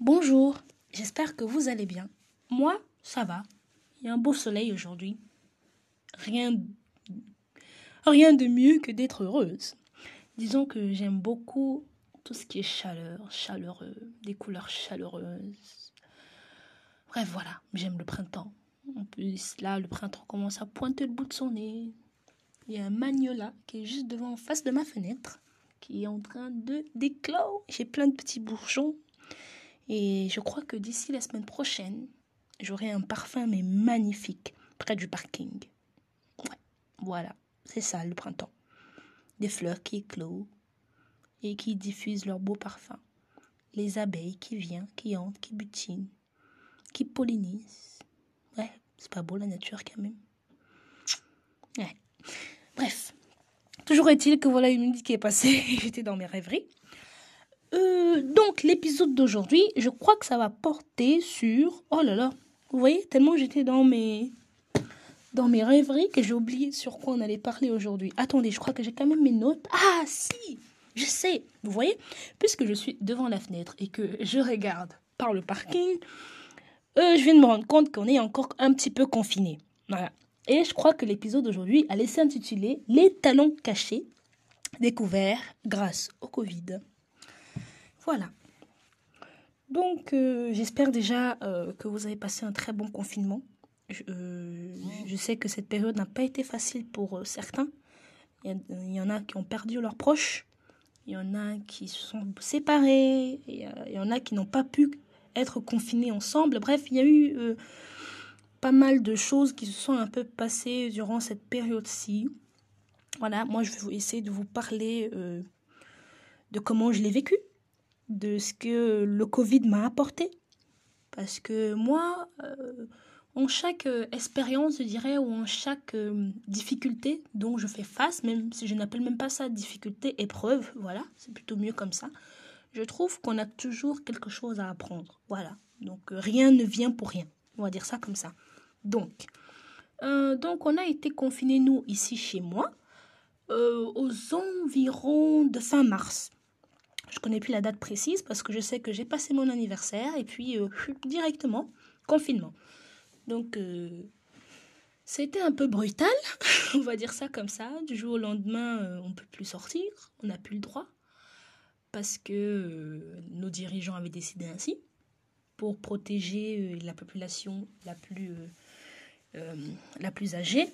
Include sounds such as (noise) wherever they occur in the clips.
Bonjour, j'espère que vous allez bien. Moi, ça va. Il y a un beau soleil aujourd'hui. Rien, rien de mieux que d'être heureuse. Disons que j'aime beaucoup tout ce qui est chaleur, chaleureux, des couleurs chaleureuses. Bref, voilà, j'aime le printemps. En plus, là, le printemps commence à pointer le bout de son nez. Il y a un magnolia qui est juste devant en face de ma fenêtre, qui est en train de d'éclore. J'ai plein de petits bourgeons et je crois que d'ici la semaine prochaine, j'aurai un parfum mais magnifique près du parking. Ouais, voilà, c'est ça le printemps. Des fleurs qui éclosent et qui diffusent leur beau parfum. Les abeilles qui viennent, qui entrent, qui butinent, qui pollinisent. Ouais, c'est pas beau la nature quand même. Ouais. Bref. Toujours est-il que voilà une minute qui est passée et (laughs) j'étais dans mes rêveries. Euh, donc l'épisode d'aujourd'hui, je crois que ça va porter sur... Oh là là, vous voyez, tellement j'étais dans mes... dans mes rêveries que j'ai oublié sur quoi on allait parler aujourd'hui. Attendez, je crois que j'ai quand même mes notes. Ah si, je sais, vous voyez, puisque je suis devant la fenêtre et que je regarde par le parking, euh, je viens de me rendre compte qu'on est encore un petit peu confiné. Voilà. Et je crois que l'épisode d'aujourd'hui allait s'intituler Les talents cachés découverts grâce au Covid. Voilà. Donc, euh, j'espère déjà euh, que vous avez passé un très bon confinement. Je, euh, je sais que cette période n'a pas été facile pour certains. Il y, y, en a qui ont perdu leurs proches. Il y en a qui se sont séparés. Il y en a qui n'ont pas pu être confinés ensemble. Bref, il y a eu pas mal de choses qui se sont un peu passées durant cette période-ci. Voilà, moi je vais essayer de vous parler de comment je l'ai vécu de ce que le Covid m'a apporté. Parce que moi, euh, en chaque euh, expérience, je dirais, ou en chaque euh, difficulté dont je fais face, même si je n'appelle même pas ça difficulté, épreuve, voilà, c'est plutôt mieux comme ça, je trouve qu'on a toujours quelque chose à apprendre. Voilà. Donc rien ne vient pour rien. On va dire ça comme ça. Donc, donc on a été confinés, nous, ici chez moi, aux environs de fin mars. Je connais plus la date précise parce que je sais que j'ai passé mon anniversaire et puis euh, directement confinement. Donc euh, c'était un peu brutal, (laughs) on va dire ça comme ça. Du jour au lendemain, euh, on peut plus sortir, on n'a plus le droit parce que euh, nos dirigeants avaient décidé ainsi pour protéger euh, la population la plus la plus âgée.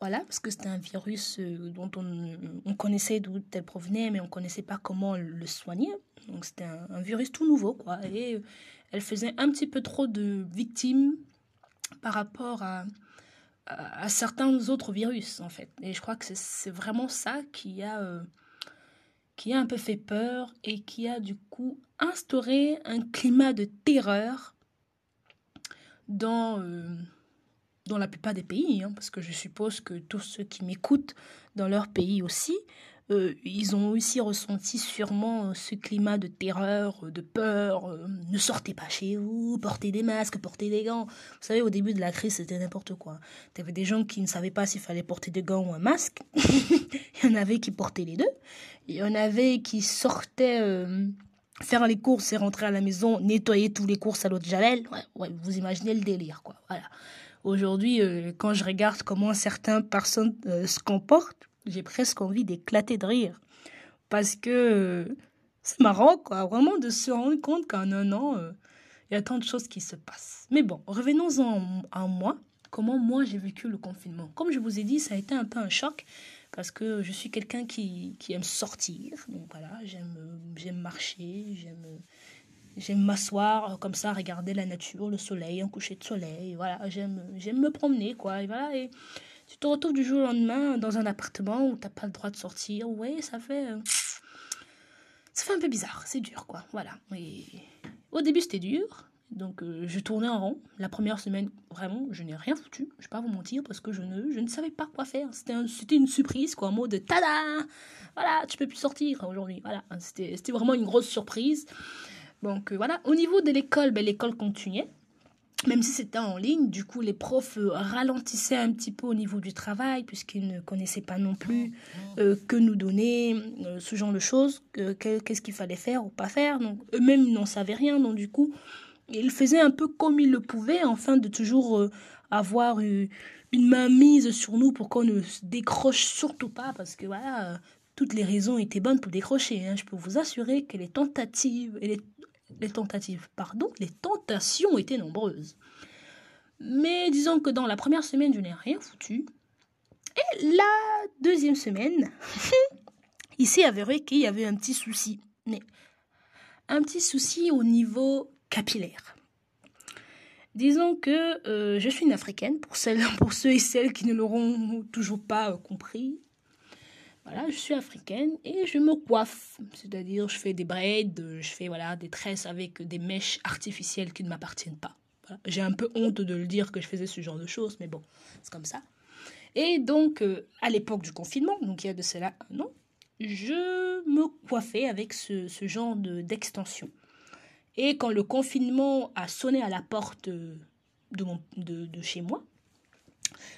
Voilà, parce que c'était un virus euh, dont on, on connaissait d'où elle provenait, mais on ne connaissait pas comment le soigner. Donc c'était un, virus tout nouveau, quoi. Et euh, elle faisait un petit peu trop de victimes par rapport à, certains autres virus, en fait. Et je crois que c'est vraiment ça qui a, euh, qui a un peu fait peur et qui a du coup instauré un climat de terreur dans... dans la plupart des pays, hein, parce que je suppose que tous ceux qui m'écoutent dans leur pays aussi, euh, ils ont aussi ressenti sûrement ce climat de terreur, de peur. Euh, ne sortez pas chez vous, portez des masques, portez des gants. Vous savez, au début de la crise, c'était n'importe quoi. Il y avait des gens qui ne savaient pas s'il fallait porter des gants ou un masque. (laughs) Il y en avait qui portaient les deux. Il y en avait qui sortaient... Euh, faire les courses et rentrer à la maison, nettoyer tous les courses à l'eau de Javel, ouais, vous imaginez le délire, quoi. Voilà. Aujourd'hui, euh, quand je regarde comment certaines personnes euh, se comportent, j'ai presque envie d'éclater de rire. Parce que euh, c'est marrant, quoi, vraiment de se rendre compte qu'en un an, il y a tant de choses qui se passent. Mais bon, revenons-en à moi. Comment moi j'ai vécu le confinement? Comme je vous ai dit, ça a été un peu un choc parce que je suis quelqu'un qui, qui aime sortir. Donc voilà, j'aime marcher, j'aime J'aime m'asseoir comme ça, regarder la nature, le soleil, un coucher de soleil. Voilà, j'aime, j'aime me promener, quoi. Et voilà, et tu te retrouves du jour au lendemain dans un appartement où t'as pas le droit de sortir. Ouais, ça fait, ça fait un peu bizarre. C'est dur, quoi. Voilà. Et au début, c'était dur. Donc, euh, je tournais en rond. La première semaine, vraiment, je n'ai rien foutu. Je vais pas vous mentir parce que je ne, je ne savais pas quoi faire. C'était, c'était une surprise, quoi, en mode tada Voilà, tu peux plus sortir aujourd'hui. Voilà, c'était, c'était vraiment une grosse surprise. Donc euh, voilà, au niveau de l'école, ben, l'école continuait. même si c'était en ligne, du coup, les profs euh, ralentissaient un petit peu au niveau du travail, puisqu'ils ne connaissaient pas non plus euh, que nous donner ce genre de choses, qu'est-ce qu'il fallait faire ou pas faire. Donc, eux-mêmes n'en savaient rien, donc du coup, ils faisaient un peu comme ils le pouvaient, afin de toujours avoir une main mise sur nous pour qu'on ne se décroche surtout pas, parce que voilà, toutes les raisons étaient bonnes pour décrocher. Hein. Je peux vous assurer que les tentatives et les les tentatives, pardon, les tentations étaient nombreuses. Mais disons que dans la première semaine, je n'ai rien foutu. Et la deuxième semaine, (laughs) il s'est avéré qu'il y avait un petit souci. Un petit souci au niveau capillaire. Disons que euh, je suis une africaine, pour, celles, (laughs) pour ceux et celles qui ne l'auront toujours pas compris. Voilà, je suis africaine et je me coiffe. C'est-à-dire, je fais des braids, je fais voilà, des tresses avec des mèches artificielles qui ne m'appartiennent pas. J'ai un peu honte de le dire que je faisais ce genre de choses, mais bon, c'est comme ça. Et donc, euh, à l'époque du confinement, donc il y a de cela un an, je me coiffais avec ce, ce genre d'extension. et quand le confinement a sonné à la porte de, mon, de, de chez moi,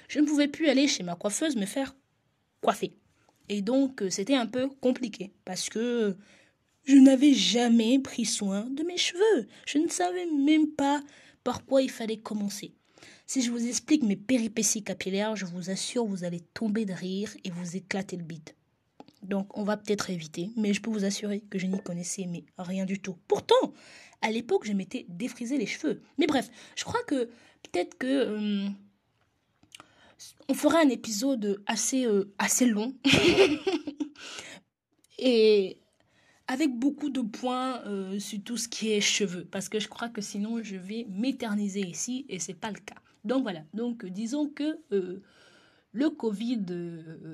je ne pouvais plus aller chez ma coiffeuse me faire coiffer. Et donc, euh, c'était un peu compliqué parce que je n'avais jamais pris soin de mes cheveux. Je ne savais même pas par quoi il fallait commencer. Si je vous explique mes péripéties capillaires, je vous assure, vous allez tomber de rire et vous éclater le bide. Donc, on va peut-être éviter, mais je peux vous assurer que je n'y connaissais mais rien du tout. Pourtant, à l'époque, je m'étais défrisé les cheveux. Mais bref, je crois que peut-être que euh, on fera un épisode assez, euh, assez long. (laughs) et avec beaucoup de points euh, sur tout ce qui est cheveux. Parce que je crois que sinon, je vais m'éterniser ici et c'est pas le cas. Donc voilà. Donc disons que euh, le Covid,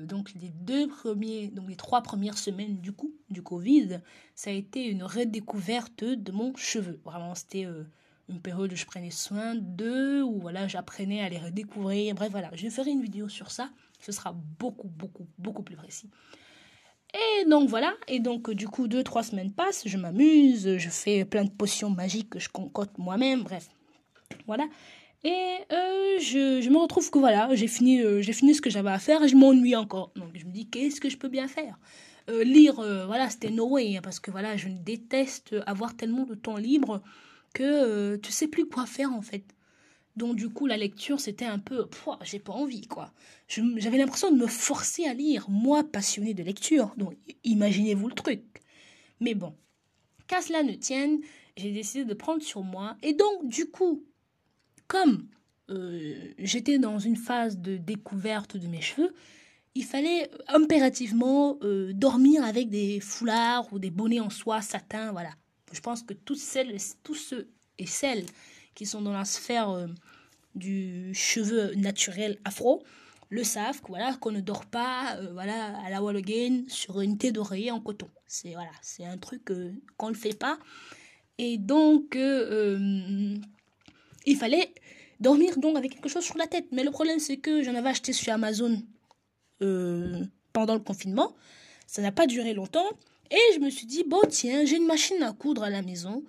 donc les deux premiers, donc les trois premières semaines du coup du Covid, ça a été une redécouverte de mon cheveu. Vraiment, c'était une période où je prenais soin d'eux, où voilà, j'apprenais à les redécouvrir. Bref, voilà, je ferai une vidéo sur ça. Ce sera beaucoup, beaucoup, beaucoup plus précis. Et donc voilà, et donc du coup, deux, trois semaines passent, je m'amuse, je fais plein de potions magiques que je concocte moi-même, bref. Voilà. Et euh, je, je, me retrouve que voilà, j'ai fini, euh, j'ai fini ce que j'avais à faire et je m'ennuie encore. Donc je me dis, qu'est-ce que je peux bien faire? Euh, Lire, voilà, c'était no way, hein, parce que voilà, je déteste avoir tellement de temps libre que euh, tu sais plus quoi faire en fait. Donc du coup la lecture c'était un peu, j'ai pas envie quoi. J'avais l'impression de me forcer à lire, moi passionné de lecture. Donc imaginez-vous le truc. Mais bon, qu'à cela ne tienne, j'ai décidé de prendre sur moi. Et donc du coup, comme euh, j'étais dans une phase de découverte de mes cheveux, il fallait impérativement euh, dormir avec des foulards ou des bonnets en soie satin, voilà. Je pense que tous, celles, tous ceux et celles qui sont dans la sphère euh, du cheveu naturel afro le savent voilà qu'on ne dort pas euh, voilà à la wall again sur une tête d'oreiller en coton. C'est voilà c'est un truc euh, qu'on ne fait pas. Et donc il fallait dormir donc avec quelque chose sur la tête. Mais le problème c'est que j'en avais acheté sur Amazon pendant le confinement. Ça n'a pas duré longtemps et je me suis dit, bon tiens, j'ai une machine à coudre à la maison.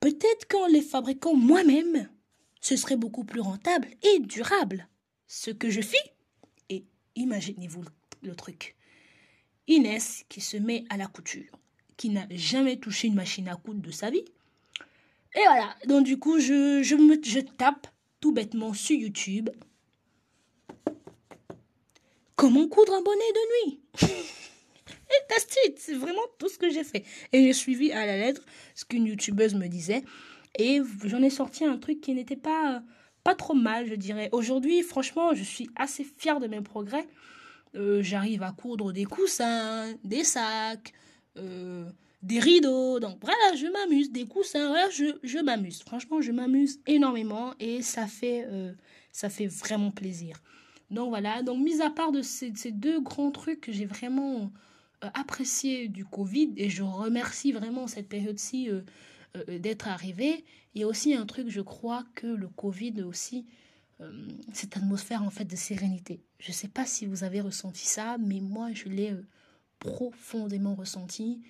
Peut-être qu'en les fabriquant moi-même, ce serait beaucoup plus rentable et durable. Ce que je fis. Et imaginez-vous le, truc. Inès qui se met à la couture, qui n'a jamais touché une machine à coudre de sa vie. Et voilà, donc du coup, je, me, je tape tout bêtement sur YouTube. Comment coudre un bonnet de nuit? (laughs) Et that's C'est vraiment tout ce que j'ai fait. Et j'ai suivi à la lettre ce qu'une youtubeuse me disait. Et j'en ai sorti un truc qui n'était pas, pas trop mal, je dirais. Aujourd'hui, franchement, je suis assez fière de mes progrès. Euh, j'arrive à coudre des coussins, des sacs, euh, des rideaux. Donc voilà, je m'amuse. Des coussins, voilà, je, je m'amuse. Franchement, je m'amuse énormément et ça fait, euh, ça fait vraiment plaisir. Donc voilà, donc mis à part de ces, deux grands trucs que j'ai vraiment euh, apprécié du Covid et je remercie vraiment cette période-ci euh, euh, d'être arrivée. Il y a aussi un truc, je crois que le Covid aussi, cette atmosphère en fait de sérénité. Je ne sais pas si vous avez ressenti ça, mais moi je l'ai profondément ressenti.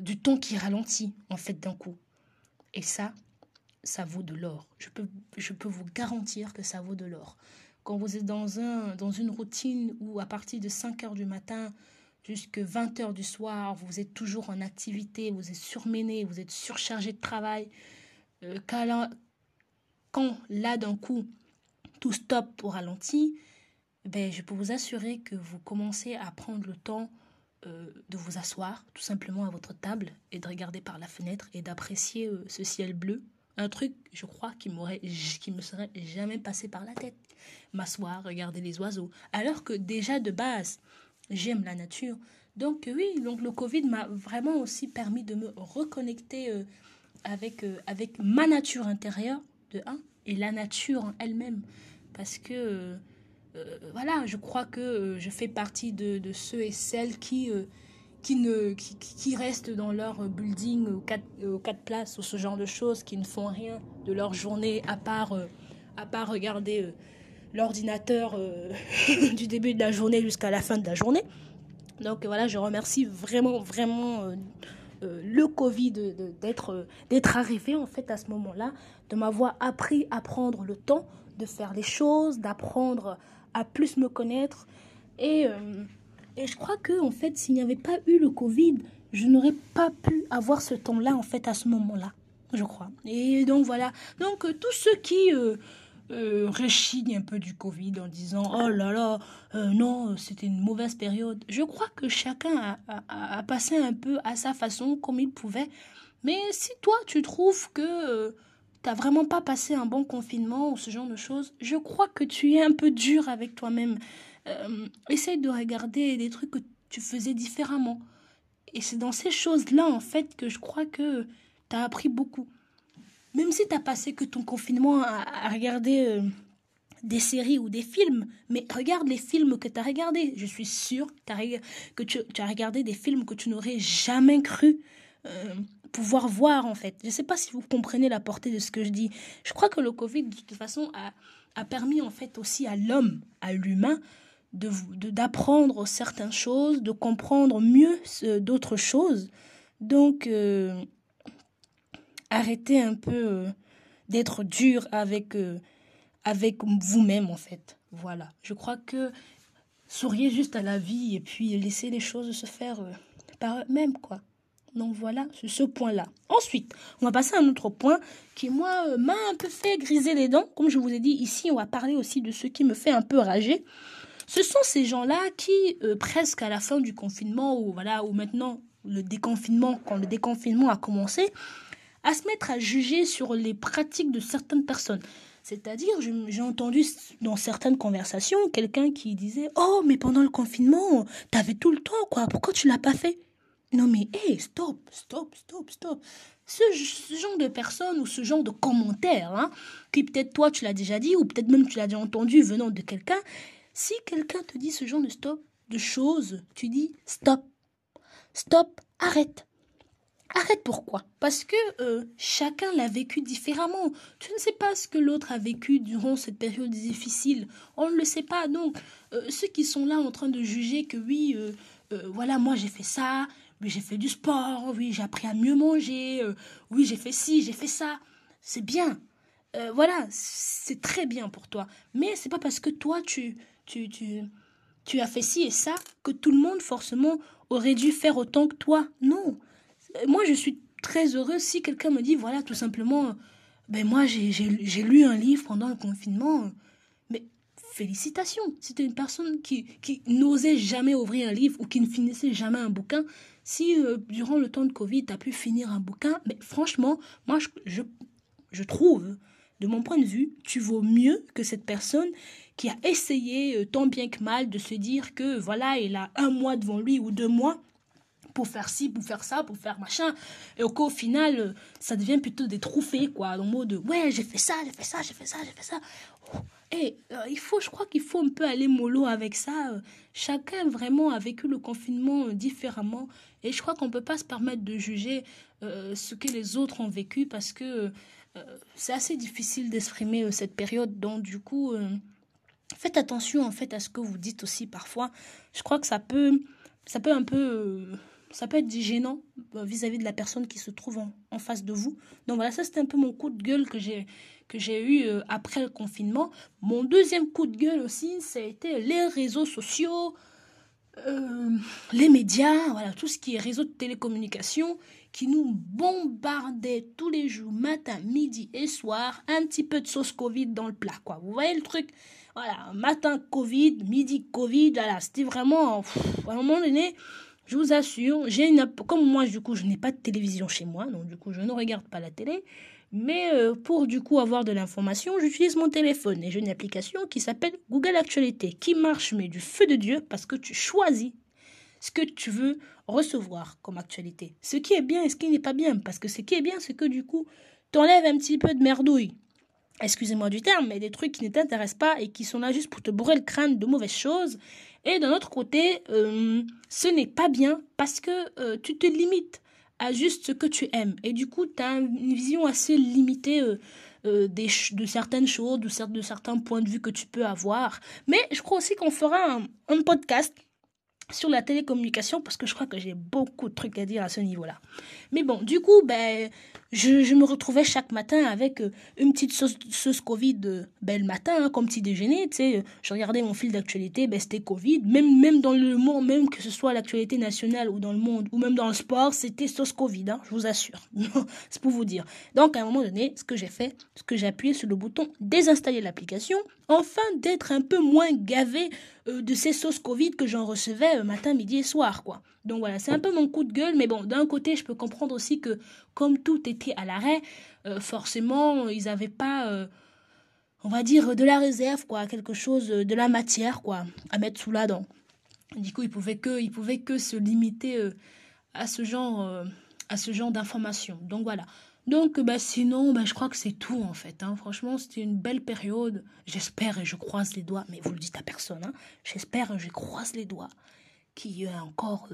du temps qui ralentit en fait d'un coup. Et ça, ça vaut de l'or. Je peux, je peux vous garantir que ça vaut de l'or. Quand vous êtes dans, un, dans une routine où à partir de 5 heures du matin jusqu'à 20 heures du soir, vous êtes toujours en activité, vous êtes surmené, vous êtes surchargé de travail, euh, quand là d'un coup tout stop pour ralentir, ben, je peux vous assurer que vous commencez à prendre le temps euh, de vous asseoir tout simplement à votre table et de regarder par la fenêtre et d'apprécier euh, ce ciel bleu. Un truc, je crois, qui m'aurait, qui me serait jamais passé par la tête. M'asseoir, regarder les oiseaux. Alors que déjà de base, j'aime la nature. Donc oui, donc le Covid m'a vraiment aussi permis de me reconnecter euh, avec, avec ma nature intérieure, de un, et la nature en elle-même. Parce que euh, voilà, je crois que euh, je fais partie de, ceux et celles qui, euh, qui, ne, qui, restent dans leur building aux quatre, aux quatre, places ou ce genre de choses, qui ne font rien de leur journée à part, à part regarder l'ordinateur (laughs) du début de la journée jusqu'à la fin de la journée. Donc voilà, je remercie vraiment, vraiment le Covid d'être arrivé en fait à ce moment-là, de m'avoir appris à prendre le temps de faire les choses, d'apprendre à plus me connaître. Et, euh, et je crois que, en fait, s'il n'y avait pas eu le Covid, je n'aurais pas pu avoir ce temps-là, en fait, à ce moment-là, je crois. Et donc, voilà. Donc, euh, tous ceux qui euh, euh, réchignent un peu du Covid en disant Oh là là, non, c'était une mauvaise période, je crois que chacun a, a, passé un peu à sa façon, comme il pouvait. Mais si toi, tu trouves que t'as vraiment pas passé un bon confinement ou ce genre de choses, je crois que tu es un peu dur avec toi-même. Euh, essaye de regarder des trucs que tu faisais différemment. Et c'est dans ces choses-là, en fait, que je crois que tu as appris beaucoup. Même si tu passé que ton confinement à, regarder euh, des séries ou des films, mais regarde les films que tu as regardés. Je suis sûre que tu, as regardé des films que tu n'aurais jamais cru euh, pouvoir voir en fait. Je ne sais pas si vous comprenez la portée de ce que je dis. Je crois que le Covid de toute façon a, permis en fait aussi à l'homme, à l'humain, de d'apprendre certaines choses, de comprendre mieux d'autres choses. Donc euh, arrêtez un peu euh, d'être dur avec euh, avec vous-même en fait. Voilà. Je crois que souriez juste à la vie et puis laissez les choses se faire par eux-mêmes quoi. Donc voilà, sur ce point-là. Ensuite, on va passer à un autre point qui, moi, euh, m'a un peu fait griser les dents. Comme je vous ai dit, ici, on va parler aussi de ce qui me fait un peu rager. Ce sont ces gens-là qui, euh, presque à la fin du confinement, ou voilà, ou maintenant le déconfinement, quand le déconfinement a commencé, à se mettre à juger sur les pratiques de certaines personnes. C'est-à-dire, j'ai entendu dans certaines conversations quelqu'un qui disait Oh, mais pendant le confinement, t'avais tout le temps, quoi. Pourquoi tu l'as pas fait? Non mais, hé, stop, stop, stop, stop. Ce, genre de personnes ou ce genre de commentaires, hein, qui peut-être toi tu l'as déjà dit, ou peut-être même tu l'as déjà entendu venant de quelqu'un, si quelqu'un te dit ce genre de stop, de choses, tu dis stop, stop, arrête. Arrête pourquoi? Parce que euh, chacun l'a vécu différemment. Tu ne sais pas ce que l'autre a vécu durant cette période difficile. On ne le sait pas. Donc, euh, ceux qui sont là en train de juger que oui, euh, voilà, moi j'ai fait ça, oui, j'ai fait du sport, oui, j'ai appris à mieux manger, oui, j'ai fait ci, j'ai fait ça. C'est bien. Voilà, c'est très bien pour toi. Mais c'est pas parce que toi, tu, tu, tu, tu as fait ci et ça que tout le monde, forcément, aurait dû faire autant que toi. Non. Moi, je suis très heureuse si quelqu'un me dit, voilà, tout simplement, ben moi, j'ai lu un livre pendant le confinement. Mais félicitations. Es une personne qui, qui n'osait jamais ouvrir un livre ou qui ne finissait jamais un bouquin, si euh, durant le temps de Covid, tu as pu finir un bouquin, mais franchement, moi, je, je, trouve, de mon point de vue, tu vaux mieux que cette personne qui a essayé euh, tant bien que mal de se dire que voilà, il a un mois devant lui ou deux mois pour faire ci, pour faire ça, pour faire machin, et qu'au final, euh, ça devient plutôt des trophées, quoi, dans le mode ouais, j'ai fait ça, j'ai fait ça, j'ai fait ça, j'ai fait ça. Et euh, il faut, je crois qu'il faut un peu aller mollo avec ça. Euh, chacun vraiment a vécu le confinement différemment. Et je crois qu'on ne peut pas se permettre de juger ce que les autres ont vécu parce que c'est assez difficile d'exprimer cette période. Donc du coup, faites attention en fait à ce que vous dites aussi parfois. Je crois que ça peut, ça peut un peu ça peut être gênant euh, vis-à-vis de la personne qui se trouve en, face de vous. Donc voilà, ça c'était un peu mon coup de gueule que j'ai eu euh, après le confinement. Mon deuxième coup de gueule aussi, ça a été les réseaux sociaux, euh, les médias, voilà, tout ce qui est réseau de télécommunication qui nous bombardait tous les jours, matin, midi et soir, un petit peu de sauce Covid dans le plat, quoi. Vous voyez le truc? Voilà, matin Covid, midi Covid, voilà, c'était vraiment, à un moment donné, je vous assure, j'ai une, comme moi, du coup, je n'ai pas de télévision chez moi, donc du coup, je ne regarde pas la télé. Mais euh, pour du coup avoir de l'information, j'utilise mon téléphone et j'ai une application qui s'appelle Google Actualité qui marche mais du feu de Dieu parce que tu choisis ce que tu veux recevoir comme actualité. Ce qui est bien et ce qui n'est pas bien parce que ce qui est bien c'est que du coup t'enlèves un petit peu de merdouille. Excusez-moi du terme, mais des trucs qui ne t'intéressent pas et qui sont là juste pour te bourrer le crâne de mauvaises choses. Et d'un autre côté, euh, ce n'est pas bien parce que euh, tu te limites à juste ce que tu aimes. Et du coup, tu as une vision assez limitée euh, de certaines choses, de, de, certains points de vue que tu peux avoir. Mais je crois aussi qu'on fera un podcast sur la télécommunication parce que je crois que j'ai beaucoup de trucs à dire à ce niveau-là. Mais bon, du coup, ben, je, me retrouvais chaque matin avec euh, une petite sauce, Covid euh, ben, le matin, hein, comme petit déjeuner. Tu sais, je regardais mon fil d'actualité, ben, c'était Covid. Même, même dans le monde, même que ce soit l'actualité nationale ou dans le monde, ou même dans le sport, c'était sauce Covid, hein, je vous assure. (laughs) C'est pour vous dire. Donc, à un moment donné, ce que j'ai fait, ce que j'ai appuyé sur le bouton désinstaller l'application, afin d'être un peu moins gavé euh, de ces sauces Covid que j'en recevais matin, midi et soir, quoi. Donc voilà, c'est un peu mon coup de gueule, mais bon, d'un côté, je peux comprendre aussi que comme tout était à l'arrêt, euh, forcément, ils n'avaient pas, euh, on va dire, de la réserve, quoi, quelque chose, de la matière, quoi, à mettre sous la dent. Du coup, ils pouvaient que, ils pouvaient que se limiter euh, à ce genre, à ce genre d'informations. Donc voilà. Donc, bah, sinon, bah, je crois que c'est tout en fait. Hein. Franchement, c'était une belle période. J'espère et je croise les doigts, mais vous le dites à personne. Hein. J'espère et je croise les doigts qu'il y a encore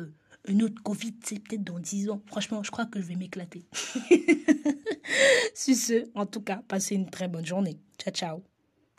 une autre Covid, c'est peut-être dans 10 ans. Franchement, je crois que je vais m'éclater. (laughs) Sur ce, en tout cas, passez une très bonne journée. Ciao, ciao.